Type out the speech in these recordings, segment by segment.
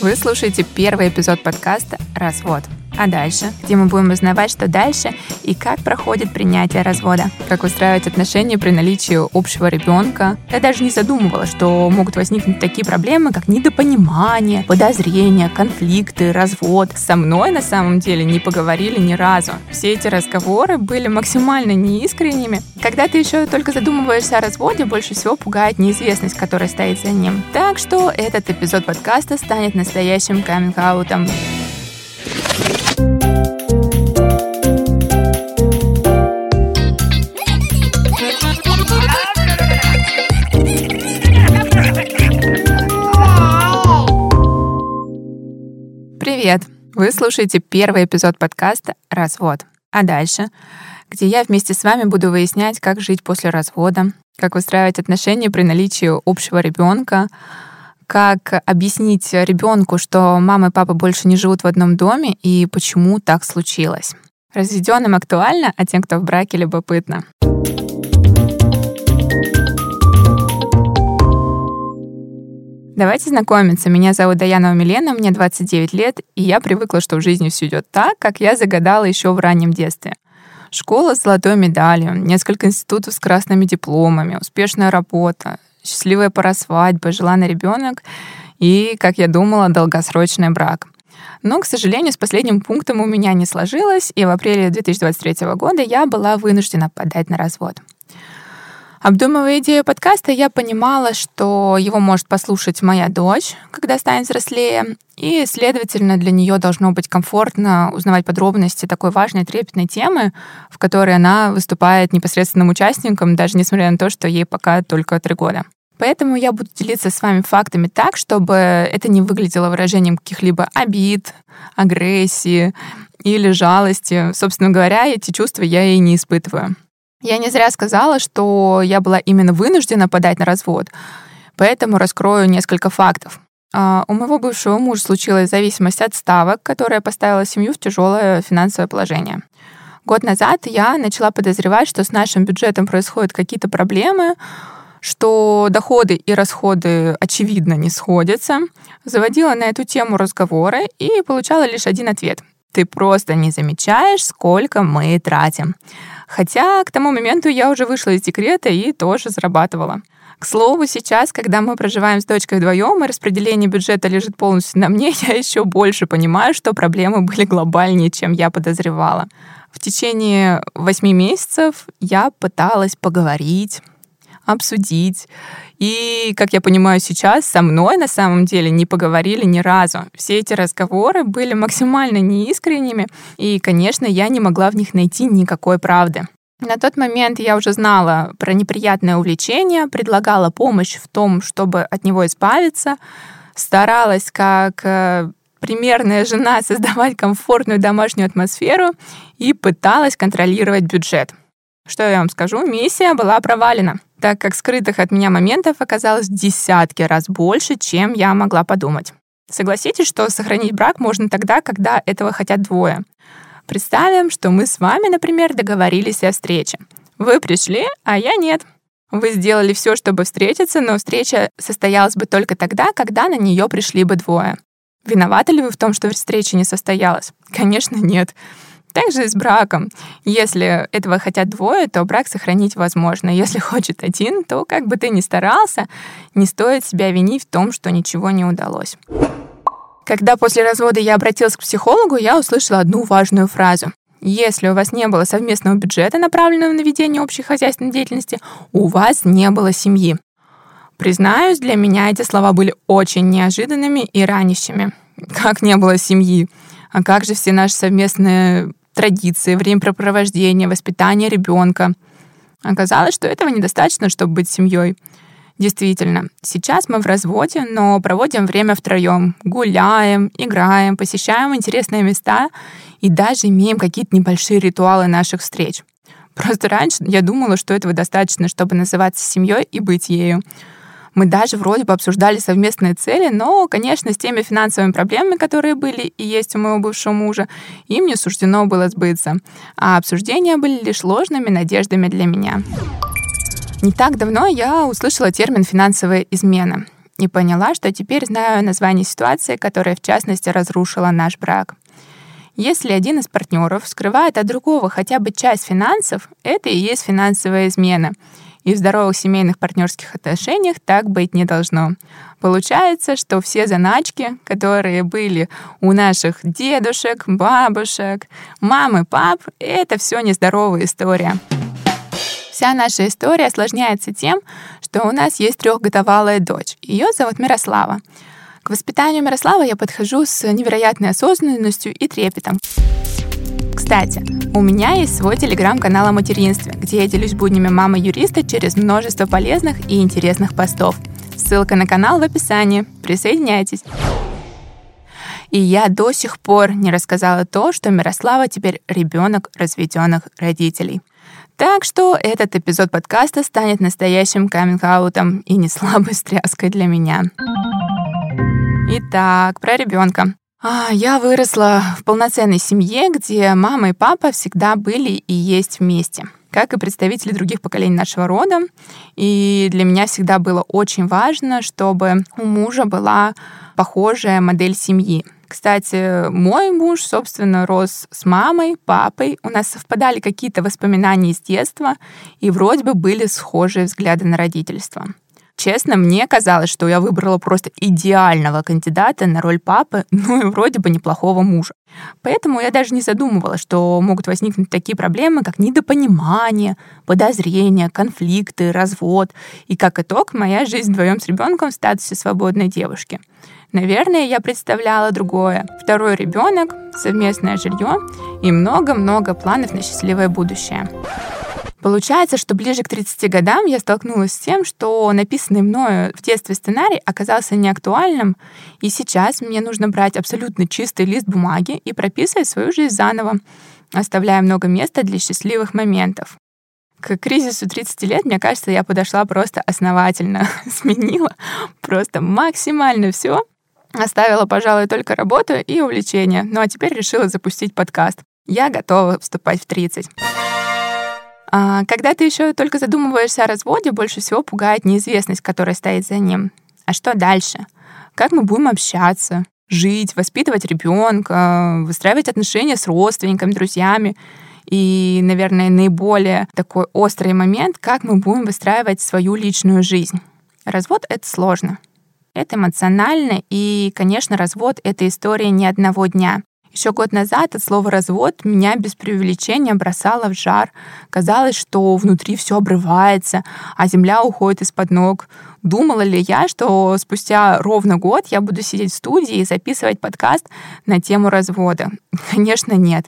Вы слушаете первый эпизод подкаста «Развод». А дальше, где мы будем узнавать, что дальше и как проходит принятие развода, как устраивать отношения при наличии общего ребенка. Я даже не задумывала, что могут возникнуть такие проблемы, как недопонимание, подозрения, конфликты, развод. Со мной на самом деле не поговорили ни разу. Все эти разговоры были максимально неискренними. Когда ты еще только задумываешься о разводе, больше всего пугает неизвестность, которая стоит за ним. Так что этот эпизод подкаста станет настоящим каминг-аутом. Привет! Вы слушаете первый эпизод подкаста «Развод». А дальше, где я вместе с вами буду выяснять, как жить после развода, как выстраивать отношения при наличии общего ребенка, как объяснить ребенку, что мама и папа больше не живут в одном доме и почему так случилось. Разведенным актуально, а тем, кто в браке, любопытно. Давайте знакомиться. Меня зовут Даянова Милена, мне 29 лет, и я привыкла, что в жизни все идет так, как я загадала еще в раннем детстве. Школа с золотой медалью, несколько институтов с красными дипломами, успешная работа, счастливая пара свадьбы, желанный ребенок и, как я думала, долгосрочный брак. Но, к сожалению, с последним пунктом у меня не сложилось, и в апреле 2023 года я была вынуждена подать на развод. Обдумывая идею подкаста, я понимала, что его может послушать моя дочь, когда станет взрослее, и, следовательно, для нее должно быть комфортно узнавать подробности такой важной трепетной темы, в которой она выступает непосредственным участником, даже несмотря на то, что ей пока только три года. Поэтому я буду делиться с вами фактами так, чтобы это не выглядело выражением каких-либо обид, агрессии или жалости. Собственно говоря, эти чувства я и не испытываю. Я не зря сказала, что я была именно вынуждена подать на развод, поэтому раскрою несколько фактов. А, у моего бывшего мужа случилась зависимость от ставок, которая поставила семью в тяжелое финансовое положение. Год назад я начала подозревать, что с нашим бюджетом происходят какие-то проблемы, что доходы и расходы, очевидно, не сходятся. Заводила на эту тему разговоры и получала лишь один ответ. Ты просто не замечаешь, сколько мы тратим. Хотя к тому моменту я уже вышла из декрета и тоже зарабатывала. К слову, сейчас, когда мы проживаем с дочкой вдвоем, и распределение бюджета лежит полностью на мне, я еще больше понимаю, что проблемы были глобальнее, чем я подозревала. В течение восьми месяцев я пыталась поговорить, обсудить. И, как я понимаю сейчас, со мной на самом деле не поговорили ни разу. Все эти разговоры были максимально неискренними, и, конечно, я не могла в них найти никакой правды. На тот момент я уже знала про неприятное увлечение, предлагала помощь в том, чтобы от него избавиться, старалась как э, примерная жена создавать комфортную домашнюю атмосферу и пыталась контролировать бюджет. Что я вам скажу, миссия была провалена так как скрытых от меня моментов оказалось десятки раз больше, чем я могла подумать. Согласитесь, что сохранить брак можно тогда, когда этого хотят двое. Представим, что мы с вами, например, договорились о встрече. Вы пришли, а я нет. Вы сделали все, чтобы встретиться, но встреча состоялась бы только тогда, когда на нее пришли бы двое. Виноваты ли вы в том, что встреча не состоялась? Конечно, нет. Также с браком. Если этого хотят двое, то брак сохранить возможно. Если хочет один, то как бы ты ни старался, не стоит себя винить в том, что ничего не удалось. Когда после развода я обратилась к психологу, я услышала одну важную фразу. Если у вас не было совместного бюджета, направленного на ведение общей хозяйственной деятельности, у вас не было семьи. Признаюсь, для меня эти слова были очень неожиданными и ранящими. Как не было семьи? А как же все наши совместные традиции, времяпрепровождение, воспитание ребенка. Оказалось, что этого недостаточно, чтобы быть семьей. Действительно, сейчас мы в разводе, но проводим время втроем, гуляем, играем, посещаем интересные места и даже имеем какие-то небольшие ритуалы наших встреч. Просто раньше я думала, что этого достаточно, чтобы называться семьей и быть ею. Мы даже вроде бы обсуждали совместные цели, но, конечно, с теми финансовыми проблемами, которые были и есть у моего бывшего мужа, им не суждено было сбыться. А обсуждения были лишь ложными надеждами для меня. Не так давно я услышала термин «финансовая измена». и поняла, что теперь знаю название ситуации, которая в частности разрушила наш брак. Если один из партнеров скрывает от другого хотя бы часть финансов, это и есть финансовая измена. И в здоровых семейных партнерских отношениях так быть не должно. Получается, что все заначки, которые были у наших дедушек, бабушек, мамы, пап, это все нездоровая история. Вся наша история осложняется тем, что у нас есть трехгодовалая дочь. Ее зовут Мирослава. К воспитанию Мирослава я подхожу с невероятной осознанностью и трепетом. Кстати, у меня есть свой телеграм-канал о материнстве, где я делюсь буднями мамы-юриста через множество полезных и интересных постов. Ссылка на канал в описании. Присоединяйтесь. И я до сих пор не рассказала то, что Мирослава теперь ребенок разведенных родителей. Так что этот эпизод подкаста станет настоящим каминг-аутом и не слабой стряской для меня. Итак, про ребенка. А, я выросла в полноценной семье, где мама и папа всегда были и есть вместе, как и представители других поколений нашего рода. И для меня всегда было очень важно, чтобы у мужа была похожая модель семьи. Кстати, мой муж, собственно, рос с мамой, папой. У нас совпадали какие-то воспоминания из детства, и вроде бы были схожие взгляды на родительство. Честно, мне казалось, что я выбрала просто идеального кандидата на роль папы, ну и вроде бы неплохого мужа. Поэтому я даже не задумывалась, что могут возникнуть такие проблемы, как недопонимание, подозрения, конфликты, развод. И как итог, моя жизнь вдвоем с ребенком в статусе свободной девушки. Наверное, я представляла другое. Второй ребенок, совместное жилье и много-много планов на счастливое будущее. Получается, что ближе к 30 годам я столкнулась с тем, что написанный мною в детстве сценарий оказался неактуальным, и сейчас мне нужно брать абсолютно чистый лист бумаги и прописывать свою жизнь заново, оставляя много места для счастливых моментов. К кризису 30 лет, мне кажется, я подошла просто основательно, сменила просто максимально все, Оставила, пожалуй, только работу и увлечение. Ну а теперь решила запустить подкаст. Я готова вступать в 30. А, когда ты еще только задумываешься о разводе, больше всего пугает неизвестность, которая стоит за ним. А что дальше? Как мы будем общаться, жить, воспитывать ребенка, выстраивать отношения с родственниками, друзьями? И, наверное, наиболее такой острый момент, как мы будем выстраивать свою личную жизнь. Развод — это сложно. Это эмоционально, и, конечно, развод — это история не одного дня. Еще год назад от слова «развод» меня без преувеличения бросало в жар. Казалось, что внутри все обрывается, а земля уходит из-под ног. Думала ли я, что спустя ровно год я буду сидеть в студии и записывать подкаст на тему развода? Конечно, нет.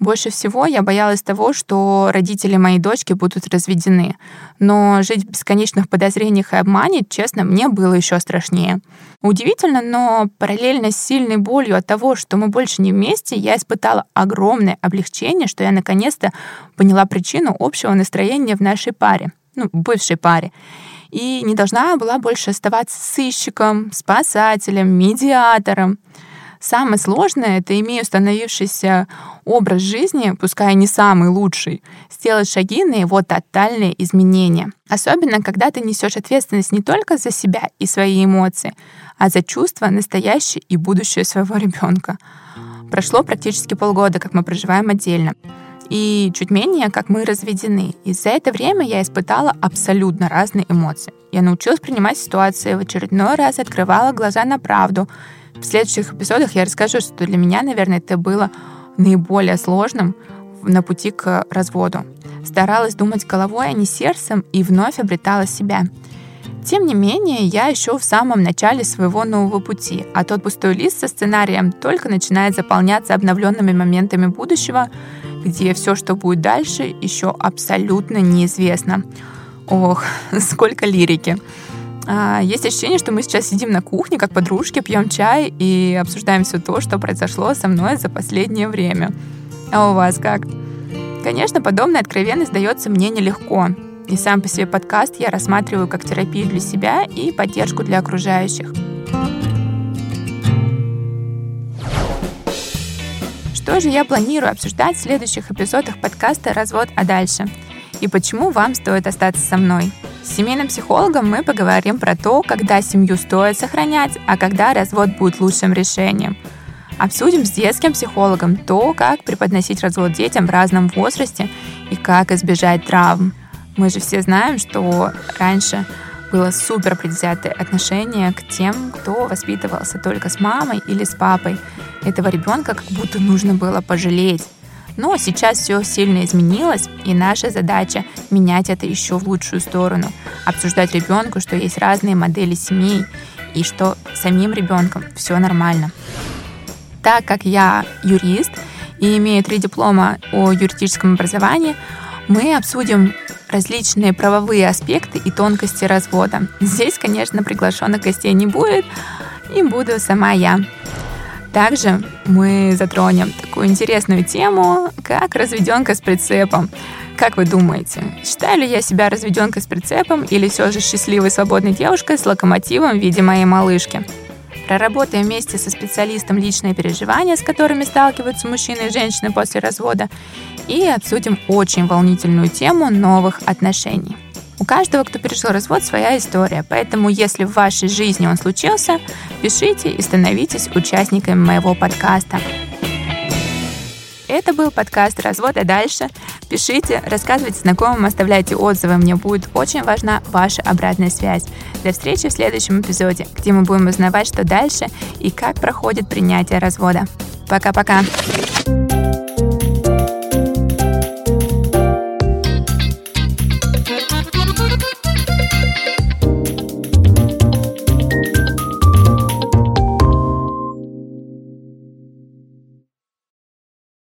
Больше всего я боялась того, что родители моей дочки будут разведены. Но жить в бесконечных подозрениях и обмане, честно, мне было еще страшнее. Удивительно, но параллельно с сильной болью от того, что мы больше не вместе, я испытала огромное облегчение, что я наконец-то поняла причину общего настроения в нашей паре, ну, бывшей паре и не должна была больше оставаться сыщиком, спасателем, медиатором. Самое сложное — это, имея установившийся образ жизни, пускай не самый лучший, сделать шаги на его тотальные изменения. Особенно, когда ты несешь ответственность не только за себя и свои эмоции, а за чувства, настоящее и будущее своего ребенка. Прошло практически полгода, как мы проживаем отдельно и чуть менее, как мы разведены. И за это время я испытала абсолютно разные эмоции. Я научилась принимать ситуации, в очередной раз открывала глаза на правду, в следующих эпизодах я расскажу, что для меня, наверное, это было наиболее сложным на пути к разводу. Старалась думать головой, а не сердцем, и вновь обретала себя. Тем не менее, я еще в самом начале своего нового пути, а тот пустой лист со сценарием только начинает заполняться обновленными моментами будущего, где все, что будет дальше, еще абсолютно неизвестно. Ох, сколько лирики. А, есть ощущение, что мы сейчас сидим на кухне, как подружки, пьем чай и обсуждаем все то, что произошло со мной за последнее время. А у вас как? Конечно, подобная откровенность дается мне нелегко. И сам по себе подкаст я рассматриваю как терапию для себя и поддержку для окружающих. Что же я планирую обсуждать в следующих эпизодах подкаста «Развод, а дальше?» И почему вам стоит остаться со мной? С семейным психологом мы поговорим про то, когда семью стоит сохранять, а когда развод будет лучшим решением. Обсудим с детским психологом то, как преподносить развод детям в разном возрасте и как избежать травм. Мы же все знаем, что раньше было супер предвзятое отношение к тем, кто воспитывался только с мамой или с папой. Этого ребенка как будто нужно было пожалеть. Но сейчас все сильно изменилось, и наша задача менять это еще в лучшую сторону. Обсуждать ребенку, что есть разные модели семей, и что самим ребенком все нормально. Так как я юрист и имею три диплома о юридическом образовании, мы обсудим различные правовые аспекты и тонкости развода. Здесь, конечно, приглашенных гостей не будет, и буду сама я. Также мы затронем такую интересную тему, как разведенка с прицепом. Как вы думаете, считаю ли я себя разведенкой с прицепом или все же счастливой свободной девушкой с локомотивом в виде моей малышки? Проработаем вместе со специалистом личные переживания, с которыми сталкиваются мужчины и женщины после развода, и обсудим очень волнительную тему новых отношений. У каждого, кто пережил развод, своя история, поэтому если в вашей жизни он случился, пишите и становитесь участниками моего подкаста. Это был подкаст «Развод и дальше». Пишите, рассказывайте знакомым, оставляйте отзывы. Мне будет очень важна ваша обратная связь. До встречи в следующем эпизоде, где мы будем узнавать, что дальше и как проходит принятие развода. Пока-пока.